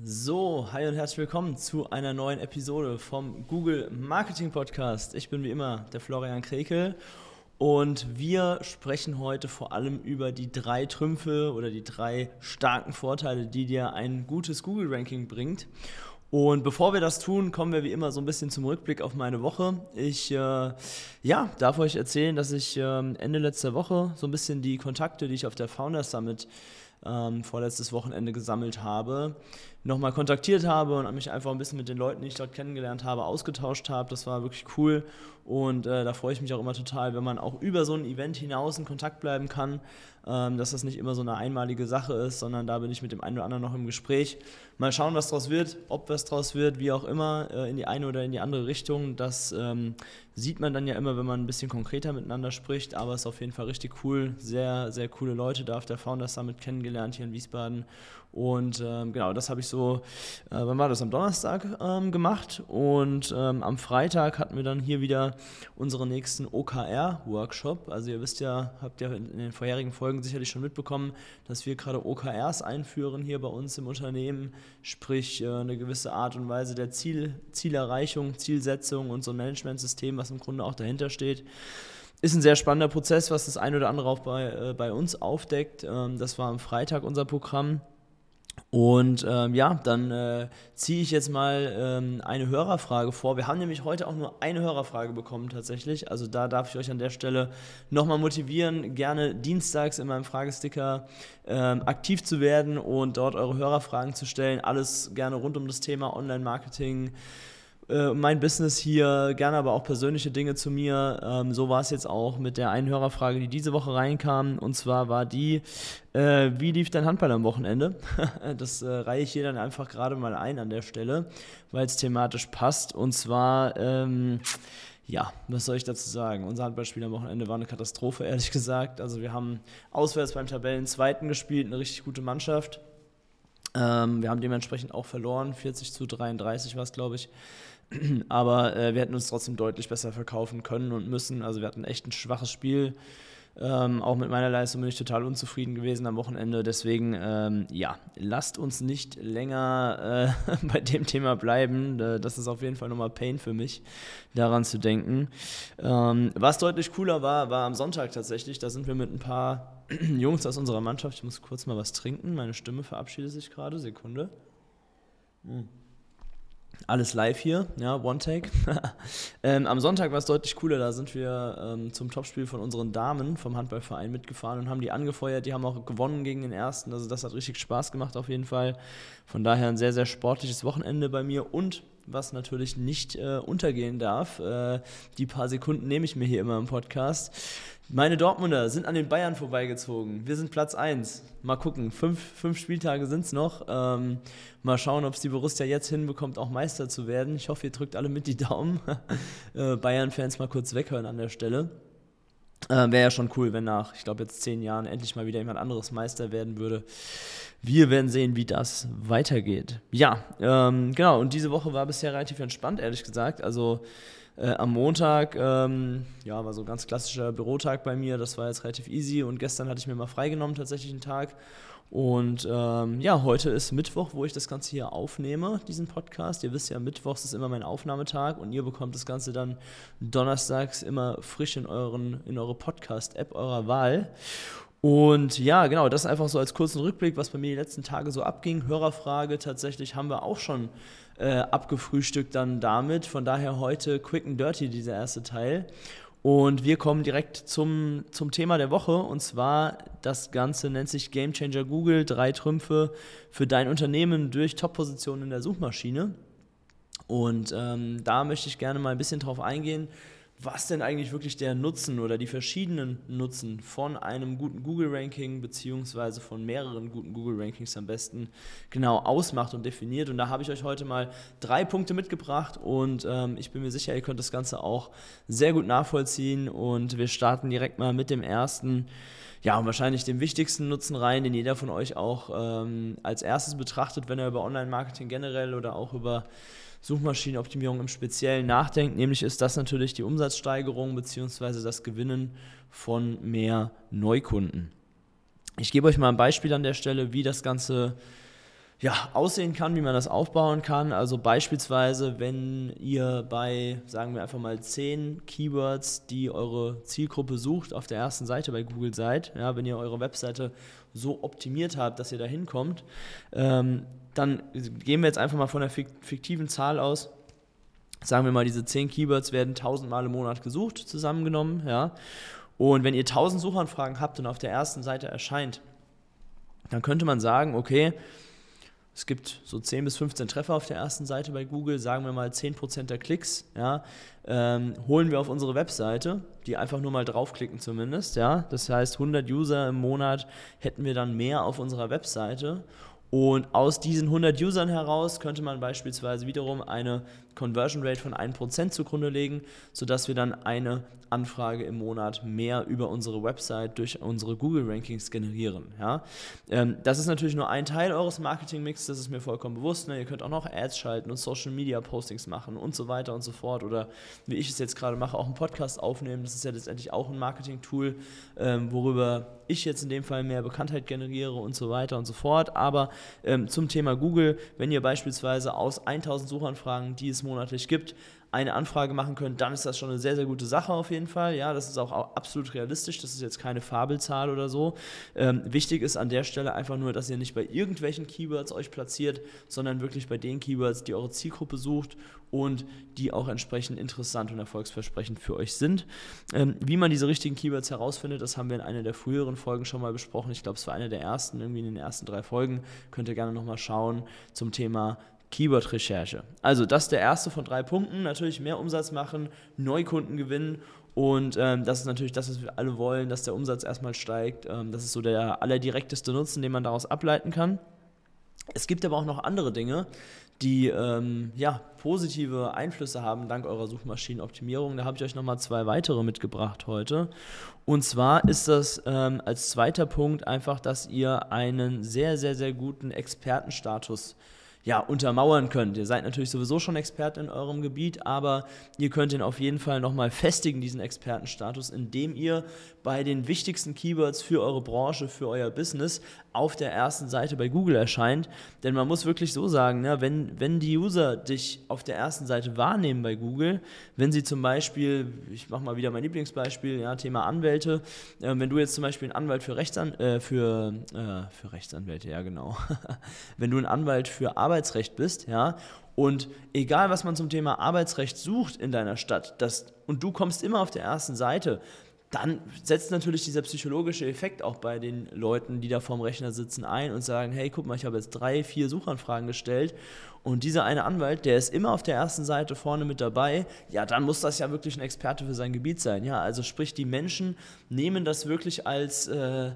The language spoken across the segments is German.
So, hi und herzlich willkommen zu einer neuen Episode vom Google Marketing Podcast. Ich bin wie immer der Florian Krekel und wir sprechen heute vor allem über die drei Trümpfe oder die drei starken Vorteile, die dir ein gutes Google-Ranking bringt. Und bevor wir das tun, kommen wir wie immer so ein bisschen zum Rückblick auf meine Woche. Ich äh, ja, darf euch erzählen, dass ich äh, Ende letzter Woche so ein bisschen die Kontakte, die ich auf der Founders Summit ähm, vorletztes Wochenende gesammelt habe, nochmal kontaktiert habe und mich einfach ein bisschen mit den Leuten, die ich dort kennengelernt habe, ausgetauscht habe. Das war wirklich cool und äh, da freue ich mich auch immer total, wenn man auch über so ein Event hinaus in Kontakt bleiben kann, ähm, dass das nicht immer so eine einmalige Sache ist, sondern da bin ich mit dem einen oder anderen noch im Gespräch. Mal schauen, was daraus wird, ob was daraus wird, wie auch immer, äh, in die eine oder in die andere Richtung. Das ähm, sieht man dann ja immer, wenn man ein bisschen konkreter miteinander spricht, aber es ist auf jeden Fall richtig cool. Sehr, sehr coole Leute da auf der Founders Summit kennengelernt hier in Wiesbaden und ähm, genau, das habe ich so, äh, wann war das? Am Donnerstag ähm, gemacht. Und ähm, am Freitag hatten wir dann hier wieder unseren nächsten OKR-Workshop. Also ihr wisst ja, habt ja in den vorherigen Folgen sicherlich schon mitbekommen, dass wir gerade OKRs einführen hier bei uns im Unternehmen. Sprich, äh, eine gewisse Art und Weise der Ziel, Zielerreichung, Zielsetzung und so ein Managementsystem, was im Grunde auch dahinter steht ist ein sehr spannender Prozess, was das ein oder andere auch bei, äh, bei uns aufdeckt. Ähm, das war am Freitag unser Programm. Und ähm, ja, dann äh, ziehe ich jetzt mal ähm, eine Hörerfrage vor. Wir haben nämlich heute auch nur eine Hörerfrage bekommen tatsächlich. Also da darf ich euch an der Stelle nochmal motivieren, gerne dienstags in meinem Fragesticker ähm, aktiv zu werden und dort eure Hörerfragen zu stellen. Alles gerne rund um das Thema Online-Marketing, äh, mein Business hier, gerne aber auch persönliche Dinge zu mir. Ähm, so war es jetzt auch mit der einen Hörerfrage, die diese Woche reinkam. Und zwar war die, äh, wie lief dein Handball am Wochenende? das äh, reihe ich hier dann einfach gerade mal ein an der Stelle, weil es thematisch passt. Und zwar, ähm, ja, was soll ich dazu sagen? Unser Handballspiel am Wochenende war eine Katastrophe, ehrlich gesagt. Also wir haben auswärts beim Tabellenzweiten gespielt, eine richtig gute Mannschaft. Ähm, wir haben dementsprechend auch verloren, 40 zu 33 war es, glaube ich. Aber äh, wir hätten uns trotzdem deutlich besser verkaufen können und müssen. Also wir hatten echt ein schwaches Spiel. Ähm, auch mit meiner Leistung bin ich total unzufrieden gewesen am Wochenende. Deswegen, ähm, ja, lasst uns nicht länger äh, bei dem Thema bleiben. Das ist auf jeden Fall nochmal Pain für mich, daran zu denken. Ähm, was deutlich cooler war, war am Sonntag tatsächlich. Da sind wir mit ein paar Jungs aus unserer Mannschaft. Ich muss kurz mal was trinken. Meine Stimme verabschiedet sich gerade. Sekunde. Hm alles live hier, ja, One Take. ähm, am Sonntag war es deutlich cooler, da sind wir ähm, zum Topspiel von unseren Damen vom Handballverein mitgefahren und haben die angefeuert. Die haben auch gewonnen gegen den ersten, also das hat richtig Spaß gemacht auf jeden Fall. Von daher ein sehr, sehr sportliches Wochenende bei mir und was natürlich nicht äh, untergehen darf, äh, die paar Sekunden nehme ich mir hier immer im Podcast. Meine Dortmunder sind an den Bayern vorbeigezogen. Wir sind Platz 1. Mal gucken, fünf, fünf Spieltage sind es noch. Ähm, mal schauen, ob es die Borussia jetzt hinbekommt, auch Meister zu werden. Ich hoffe, ihr drückt alle mit die Daumen. äh, Bayern-Fans mal kurz weghören an der Stelle. Äh, Wäre ja schon cool, wenn nach, ich glaube, jetzt zehn Jahren endlich mal wieder jemand anderes Meister werden würde. Wir werden sehen, wie das weitergeht. Ja, ähm, genau. Und diese Woche war bisher relativ entspannt, ehrlich gesagt. Also äh, am Montag, ähm, ja, war so ein ganz klassischer Bürotag bei mir. Das war jetzt relativ easy. Und gestern hatte ich mir mal freigenommen, tatsächlich einen Tag. Und ähm, ja, heute ist Mittwoch, wo ich das Ganze hier aufnehme, diesen Podcast. Ihr wisst ja, Mittwochs ist immer mein Aufnahmetag und ihr bekommt das Ganze dann donnerstags immer frisch in, euren, in eure Podcast-App eurer Wahl. Und ja, genau, das einfach so als kurzen Rückblick, was bei mir die letzten Tage so abging. Hörerfrage tatsächlich haben wir auch schon äh, abgefrühstückt dann damit. Von daher heute quick and dirty, dieser erste Teil. Und wir kommen direkt zum, zum Thema der Woche. Und zwar, das Ganze nennt sich Game Changer Google. Drei Trümpfe für dein Unternehmen durch Top-Positionen in der Suchmaschine. Und ähm, da möchte ich gerne mal ein bisschen drauf eingehen, was denn eigentlich wirklich der Nutzen oder die verschiedenen Nutzen von einem guten Google-Ranking beziehungsweise von mehreren guten Google-Rankings am besten genau ausmacht und definiert. Und da habe ich euch heute mal drei Punkte mitgebracht und ähm, ich bin mir sicher, ihr könnt das Ganze auch sehr gut nachvollziehen und wir starten direkt mal mit dem ersten ja, und wahrscheinlich den wichtigsten Nutzen rein, den jeder von euch auch ähm, als erstes betrachtet, wenn er über Online-Marketing generell oder auch über Suchmaschinenoptimierung im Speziellen nachdenkt, nämlich ist das natürlich die Umsatzsteigerung bzw. das Gewinnen von mehr Neukunden. Ich gebe euch mal ein Beispiel an der Stelle, wie das Ganze ja, aussehen kann, wie man das aufbauen kann. Also beispielsweise, wenn ihr bei, sagen wir einfach mal, zehn Keywords, die eure Zielgruppe sucht, auf der ersten Seite bei Google seid, ja, wenn ihr eure Webseite so optimiert habt, dass ihr da hinkommt, ähm, dann gehen wir jetzt einfach mal von der fiktiven Zahl aus. Sagen wir mal, diese 10 Keywords werden 1000 Mal im Monat gesucht, zusammengenommen. Ja? Und wenn ihr 1000 Suchanfragen habt und auf der ersten Seite erscheint, dann könnte man sagen, okay, es gibt so 10 bis 15 Treffer auf der ersten Seite bei Google, sagen wir mal 10% der Klicks, ja, ähm, holen wir auf unsere Webseite, die einfach nur mal draufklicken zumindest, ja. Das heißt, 100 User im Monat hätten wir dann mehr auf unserer Webseite und aus diesen 100 Usern heraus könnte man beispielsweise wiederum eine Conversion Rate von 1% zugrunde legen, sodass wir dann eine Anfrage im Monat mehr über unsere Website durch unsere Google Rankings generieren. Ja? Ähm, das ist natürlich nur ein Teil eures Marketing-Mix, das ist mir vollkommen bewusst. Ne? Ihr könnt auch noch Ads schalten und Social Media Postings machen und so weiter und so fort. Oder wie ich es jetzt gerade mache, auch einen Podcast aufnehmen. Das ist ja letztendlich auch ein Marketing-Tool, ähm, worüber ich jetzt in dem Fall mehr Bekanntheit generiere und so weiter und so fort. Aber ähm, zum Thema Google, wenn ihr beispielsweise aus 1000 Suchanfragen, die es monatlich gibt, eine Anfrage machen könnt, dann ist das schon eine sehr, sehr gute Sache auf jeden Fall. Ja, das ist auch absolut realistisch. Das ist jetzt keine Fabelzahl oder so. Ähm, wichtig ist an der Stelle einfach nur, dass ihr nicht bei irgendwelchen Keywords euch platziert, sondern wirklich bei den Keywords, die eure Zielgruppe sucht und die auch entsprechend interessant und erfolgsversprechend für euch sind. Ähm, wie man diese richtigen Keywords herausfindet, das haben wir in einer der früheren Folgen schon mal besprochen. Ich glaube, es war eine der ersten, irgendwie in den ersten drei Folgen. Könnt ihr gerne nochmal schauen zum Thema Keyword-Recherche. Also das ist der erste von drei Punkten. Natürlich mehr Umsatz machen, Neukunden gewinnen und ähm, das ist natürlich das, was wir alle wollen, dass der Umsatz erstmal steigt. Ähm, das ist so der allerdirekteste Nutzen, den man daraus ableiten kann. Es gibt aber auch noch andere Dinge, die ähm, ja, positive Einflüsse haben dank eurer Suchmaschinenoptimierung. Da habe ich euch nochmal zwei weitere mitgebracht heute. Und zwar ist das ähm, als zweiter Punkt einfach, dass ihr einen sehr, sehr, sehr guten Expertenstatus habt ja, untermauern könnt. Ihr seid natürlich sowieso schon Experte in eurem Gebiet, aber ihr könnt ihn auf jeden Fall nochmal festigen, diesen Expertenstatus, indem ihr bei den wichtigsten Keywords für eure Branche, für euer Business auf der ersten Seite bei Google erscheint. Denn man muss wirklich so sagen, ne, wenn, wenn die User dich auf der ersten Seite wahrnehmen bei Google, wenn sie zum Beispiel, ich mache mal wieder mein Lieblingsbeispiel, ja, Thema Anwälte, äh, wenn du jetzt zum Beispiel ein Anwalt für, Rechtsan äh, für, äh, für Rechtsanwälte, ja genau, wenn du ein Anwalt für Arbeitsrecht bist, ja, und egal, was man zum Thema Arbeitsrecht sucht in deiner Stadt, das, und du kommst immer auf der ersten Seite, dann setzt natürlich dieser psychologische Effekt auch bei den Leuten, die da vorm Rechner sitzen, ein und sagen, hey, guck mal, ich habe jetzt drei, vier Suchanfragen gestellt und dieser eine Anwalt, der ist immer auf der ersten Seite vorne mit dabei, ja, dann muss das ja wirklich ein Experte für sein Gebiet sein. Ja, also sprich, die Menschen nehmen das wirklich als... Äh,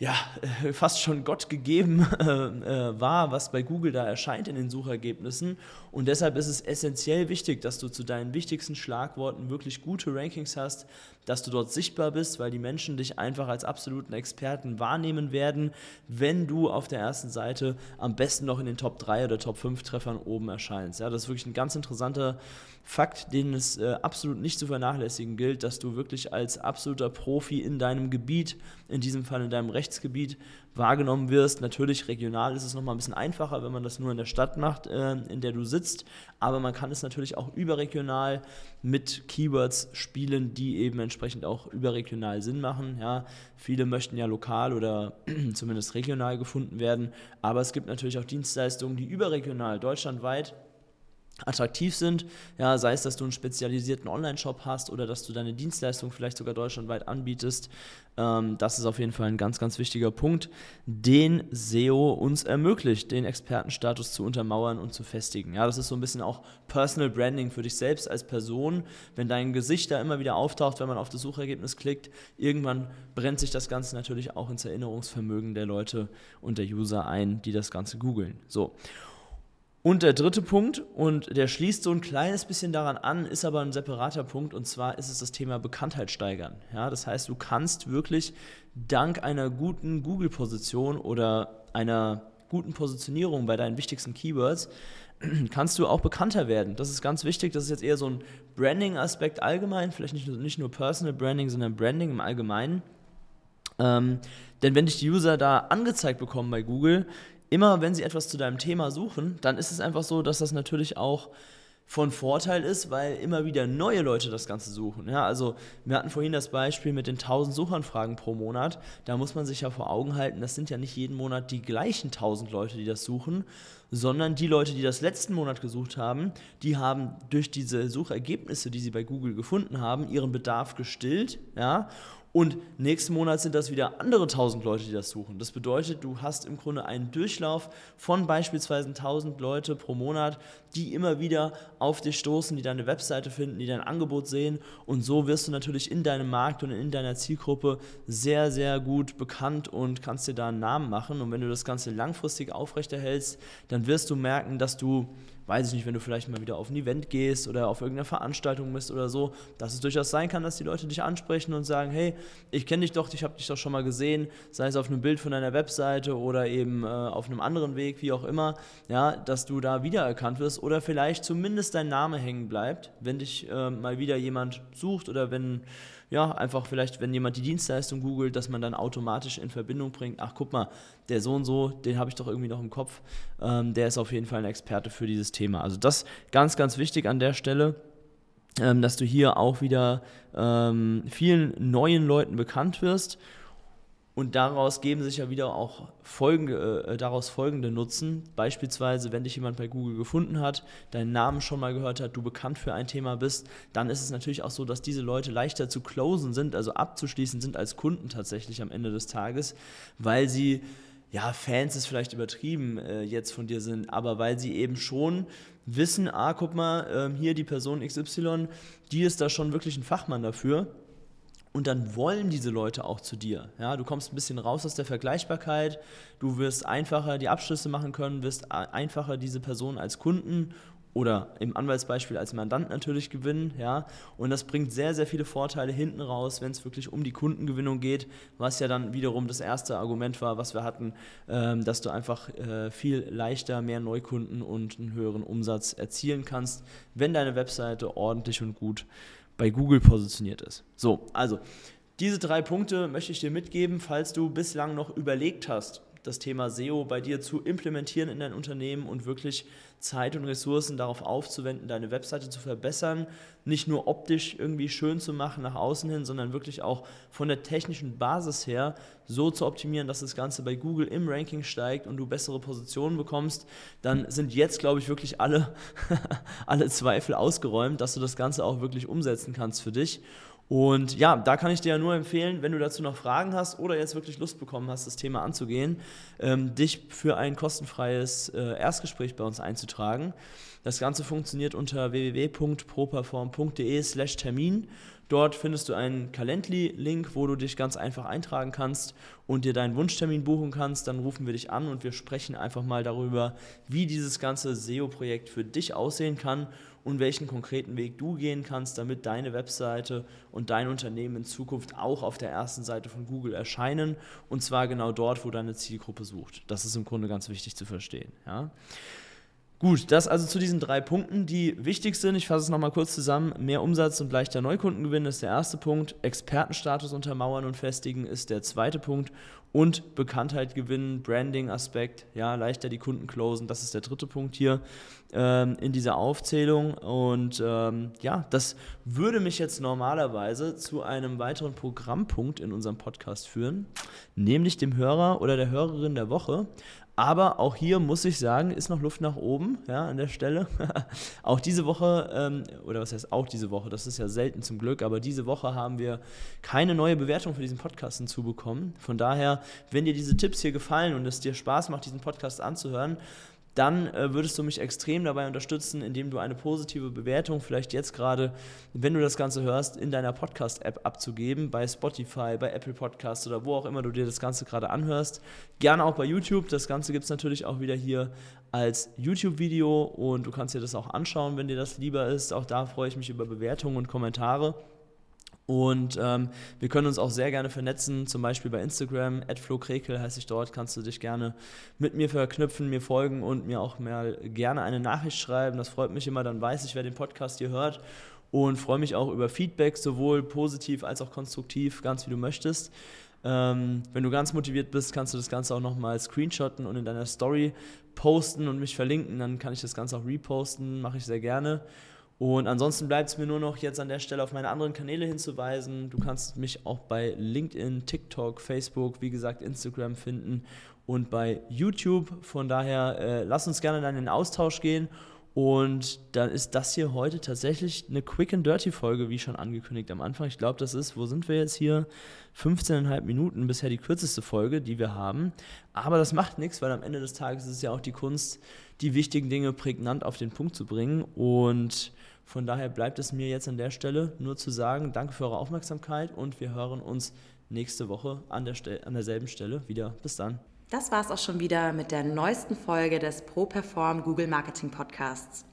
ja, äh, fast schon Gott gegeben äh, äh, war, was bei Google da erscheint in den Suchergebnissen. Und deshalb ist es essentiell wichtig, dass du zu deinen wichtigsten Schlagworten wirklich gute Rankings hast, dass du dort sichtbar bist, weil die Menschen dich einfach als absoluten Experten wahrnehmen werden, wenn du auf der ersten Seite am besten noch in den Top 3 oder Top 5 Treffern oben erscheinst. Ja, das ist wirklich ein ganz interessanter Fakt, den es äh, absolut nicht zu vernachlässigen gilt, dass du wirklich als absoluter Profi in deinem Gebiet, in diesem Fall in deinem Rechtsgebiet, wahrgenommen wirst. Natürlich regional ist es nochmal ein bisschen einfacher, wenn man das nur in der Stadt macht, äh, in der du sitzt, aber man kann es natürlich auch überregional mit Keywords spielen, die eben entsprechend auch überregional Sinn machen. Ja, viele möchten ja lokal oder zumindest regional gefunden werden, aber es gibt natürlich auch Dienstleistungen, die überregional deutschlandweit attraktiv sind. Ja, sei es, dass du einen spezialisierten Online-Shop hast oder dass du deine Dienstleistung vielleicht sogar deutschlandweit anbietest. Ähm, das ist auf jeden Fall ein ganz, ganz wichtiger Punkt, den SEO uns ermöglicht, den Expertenstatus zu untermauern und zu festigen. Ja, das ist so ein bisschen auch Personal Branding für dich selbst als Person. Wenn dein Gesicht da immer wieder auftaucht, wenn man auf das Suchergebnis klickt, irgendwann brennt sich das Ganze natürlich auch ins Erinnerungsvermögen der Leute und der User ein, die das Ganze googeln. So. Und der dritte Punkt, und der schließt so ein kleines bisschen daran an, ist aber ein separater Punkt, und zwar ist es das Thema Bekanntheit steigern. Ja, das heißt, du kannst wirklich dank einer guten Google-Position oder einer guten Positionierung bei deinen wichtigsten Keywords, kannst du auch bekannter werden. Das ist ganz wichtig. Das ist jetzt eher so ein Branding-Aspekt allgemein, vielleicht nicht, nicht nur Personal Branding, sondern Branding im Allgemeinen. Ähm, denn wenn dich die User da angezeigt bekommen bei Google, immer wenn sie etwas zu deinem Thema suchen, dann ist es einfach so, dass das natürlich auch von Vorteil ist, weil immer wieder neue Leute das Ganze suchen. Ja, also wir hatten vorhin das Beispiel mit den 1000 Suchanfragen pro Monat. Da muss man sich ja vor Augen halten, das sind ja nicht jeden Monat die gleichen 1000 Leute, die das suchen, sondern die Leute, die das letzten Monat gesucht haben, die haben durch diese Suchergebnisse, die sie bei Google gefunden haben, ihren Bedarf gestillt, ja, und nächsten Monat sind das wieder andere 1000 Leute, die das suchen. Das bedeutet, du hast im Grunde einen Durchlauf von beispielsweise 1000 Leute pro Monat, die immer wieder auf dich stoßen, die deine Webseite finden, die dein Angebot sehen. Und so wirst du natürlich in deinem Markt und in deiner Zielgruppe sehr, sehr gut bekannt und kannst dir da einen Namen machen. Und wenn du das Ganze langfristig aufrechterhältst, dann wirst du merken, dass du weiß ich nicht, wenn du vielleicht mal wieder auf ein Event gehst oder auf irgendeiner Veranstaltung bist oder so, dass es durchaus sein kann, dass die Leute dich ansprechen und sagen, hey, ich kenne dich doch, ich habe dich doch schon mal gesehen, sei es auf einem Bild von deiner Webseite oder eben äh, auf einem anderen Weg, wie auch immer, ja, dass du da wiedererkannt wirst oder vielleicht zumindest dein Name hängen bleibt, wenn dich äh, mal wieder jemand sucht oder wenn ja, einfach vielleicht, wenn jemand die Dienstleistung googelt, dass man dann automatisch in Verbindung bringt, ach guck mal, der so und so, den habe ich doch irgendwie noch im Kopf, ähm, der ist auf jeden Fall ein Experte für dieses Thema. Also das ganz, ganz wichtig an der Stelle ähm, dass du hier auch wieder ähm, vielen neuen Leuten bekannt wirst und daraus geben sich ja wieder auch folgende, äh, daraus folgende Nutzen. Beispielsweise, wenn dich jemand bei Google gefunden hat, deinen Namen schon mal gehört hat, du bekannt für ein Thema bist, dann ist es natürlich auch so, dass diese Leute leichter zu closen sind, also abzuschließen sind als Kunden tatsächlich am Ende des Tages, weil sie, ja, Fans ist vielleicht übertrieben äh, jetzt von dir sind, aber weil sie eben schon wissen, ah, guck mal, äh, hier die Person XY, die ist da schon wirklich ein Fachmann dafür und dann wollen diese Leute auch zu dir. Ja, du kommst ein bisschen raus aus der Vergleichbarkeit, du wirst einfacher die Abschlüsse machen können, wirst einfacher diese Person als Kunden oder im Anwaltsbeispiel als Mandant natürlich gewinnen, ja, und das bringt sehr, sehr viele Vorteile hinten raus, wenn es wirklich um die Kundengewinnung geht, was ja dann wiederum das erste Argument war, was wir hatten, ähm, dass du einfach äh, viel leichter mehr Neukunden und einen höheren Umsatz erzielen kannst, wenn deine Webseite ordentlich und gut bei Google positioniert ist. So, also diese drei Punkte möchte ich dir mitgeben, falls du bislang noch überlegt hast, das Thema SEO bei dir zu implementieren in dein Unternehmen und wirklich Zeit und Ressourcen darauf aufzuwenden, deine Webseite zu verbessern, nicht nur optisch irgendwie schön zu machen nach außen hin, sondern wirklich auch von der technischen Basis her so zu optimieren, dass das Ganze bei Google im Ranking steigt und du bessere Positionen bekommst, dann sind jetzt, glaube ich, wirklich alle, alle Zweifel ausgeräumt, dass du das Ganze auch wirklich umsetzen kannst für dich. Und ja, da kann ich dir ja nur empfehlen, wenn du dazu noch Fragen hast oder jetzt wirklich Lust bekommen hast, das Thema anzugehen, ähm, dich für ein kostenfreies äh, Erstgespräch bei uns einzutragen. Das Ganze funktioniert unter www.properform.de/slash Termin. Dort findest du einen Calendly-Link, wo du dich ganz einfach eintragen kannst und dir deinen Wunschtermin buchen kannst. Dann rufen wir dich an und wir sprechen einfach mal darüber, wie dieses ganze SEO-Projekt für dich aussehen kann und welchen konkreten Weg du gehen kannst, damit deine Webseite und dein Unternehmen in Zukunft auch auf der ersten Seite von Google erscheinen und zwar genau dort, wo deine Zielgruppe sucht. Das ist im Grunde ganz wichtig zu verstehen. Ja? Gut, das also zu diesen drei Punkten, die wichtig sind. Ich fasse es nochmal kurz zusammen. Mehr Umsatz und leichter Neukundengewinn ist der erste Punkt. Expertenstatus untermauern und festigen ist der zweite Punkt. Und Bekanntheit gewinnen, Branding-Aspekt, ja, leichter die Kunden closen, das ist der dritte Punkt hier ähm, in dieser Aufzählung. Und ähm, ja, das würde mich jetzt normalerweise zu einem weiteren Programmpunkt in unserem Podcast führen, nämlich dem Hörer oder der Hörerin der Woche. Aber auch hier muss ich sagen, ist noch Luft nach oben, ja, an der Stelle. auch diese Woche, ähm, oder was heißt auch diese Woche, das ist ja selten zum Glück, aber diese Woche haben wir keine neue Bewertung für diesen Podcast hinzubekommen. Von daher, wenn dir diese Tipps hier gefallen und es dir Spaß macht, diesen Podcast anzuhören, dann äh, würdest du mich extrem dabei unterstützen, indem du eine positive Bewertung, vielleicht jetzt gerade, wenn du das Ganze hörst, in deiner Podcast-App abzugeben, bei Spotify, bei Apple Podcasts oder wo auch immer du dir das Ganze gerade anhörst. Gerne auch bei YouTube. Das Ganze gibt es natürlich auch wieder hier als YouTube-Video und du kannst dir das auch anschauen, wenn dir das lieber ist. Auch da freue ich mich über Bewertungen und Kommentare. Und ähm, wir können uns auch sehr gerne vernetzen, zum Beispiel bei Instagram, @flokrekel heiße ich dort, kannst du dich gerne mit mir verknüpfen, mir folgen und mir auch mal gerne eine Nachricht schreiben. Das freut mich immer, dann weiß ich, wer den Podcast hier hört und freue mich auch über Feedback, sowohl positiv als auch konstruktiv, ganz wie du möchtest. Ähm, wenn du ganz motiviert bist, kannst du das Ganze auch nochmal screenshotten und in deiner Story posten und mich verlinken, dann kann ich das Ganze auch reposten, mache ich sehr gerne. Und ansonsten bleibt es mir nur noch jetzt an der Stelle auf meine anderen Kanäle hinzuweisen. Du kannst mich auch bei LinkedIn, TikTok, Facebook, wie gesagt Instagram finden und bei YouTube. Von daher äh, lass uns gerne dann in den Austausch gehen. Und dann ist das hier heute tatsächlich eine Quick and Dirty Folge, wie schon angekündigt am Anfang. Ich glaube, das ist, wo sind wir jetzt hier? 15,5 Minuten bisher die kürzeste Folge, die wir haben. Aber das macht nichts, weil am Ende des Tages ist es ja auch die Kunst, die wichtigen Dinge prägnant auf den Punkt zu bringen. Und von daher bleibt es mir jetzt an der Stelle nur zu sagen, danke für eure Aufmerksamkeit und wir hören uns nächste Woche an, der an derselben Stelle wieder. Bis dann. Das war es auch schon wieder mit der neuesten Folge des ProPerform Google Marketing Podcasts.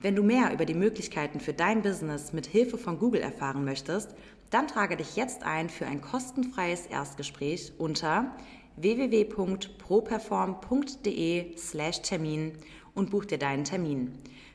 Wenn du mehr über die Möglichkeiten für dein Business mit Hilfe von Google erfahren möchtest, dann trage dich jetzt ein für ein kostenfreies Erstgespräch unter www.properform.de/termin und buch dir deinen Termin.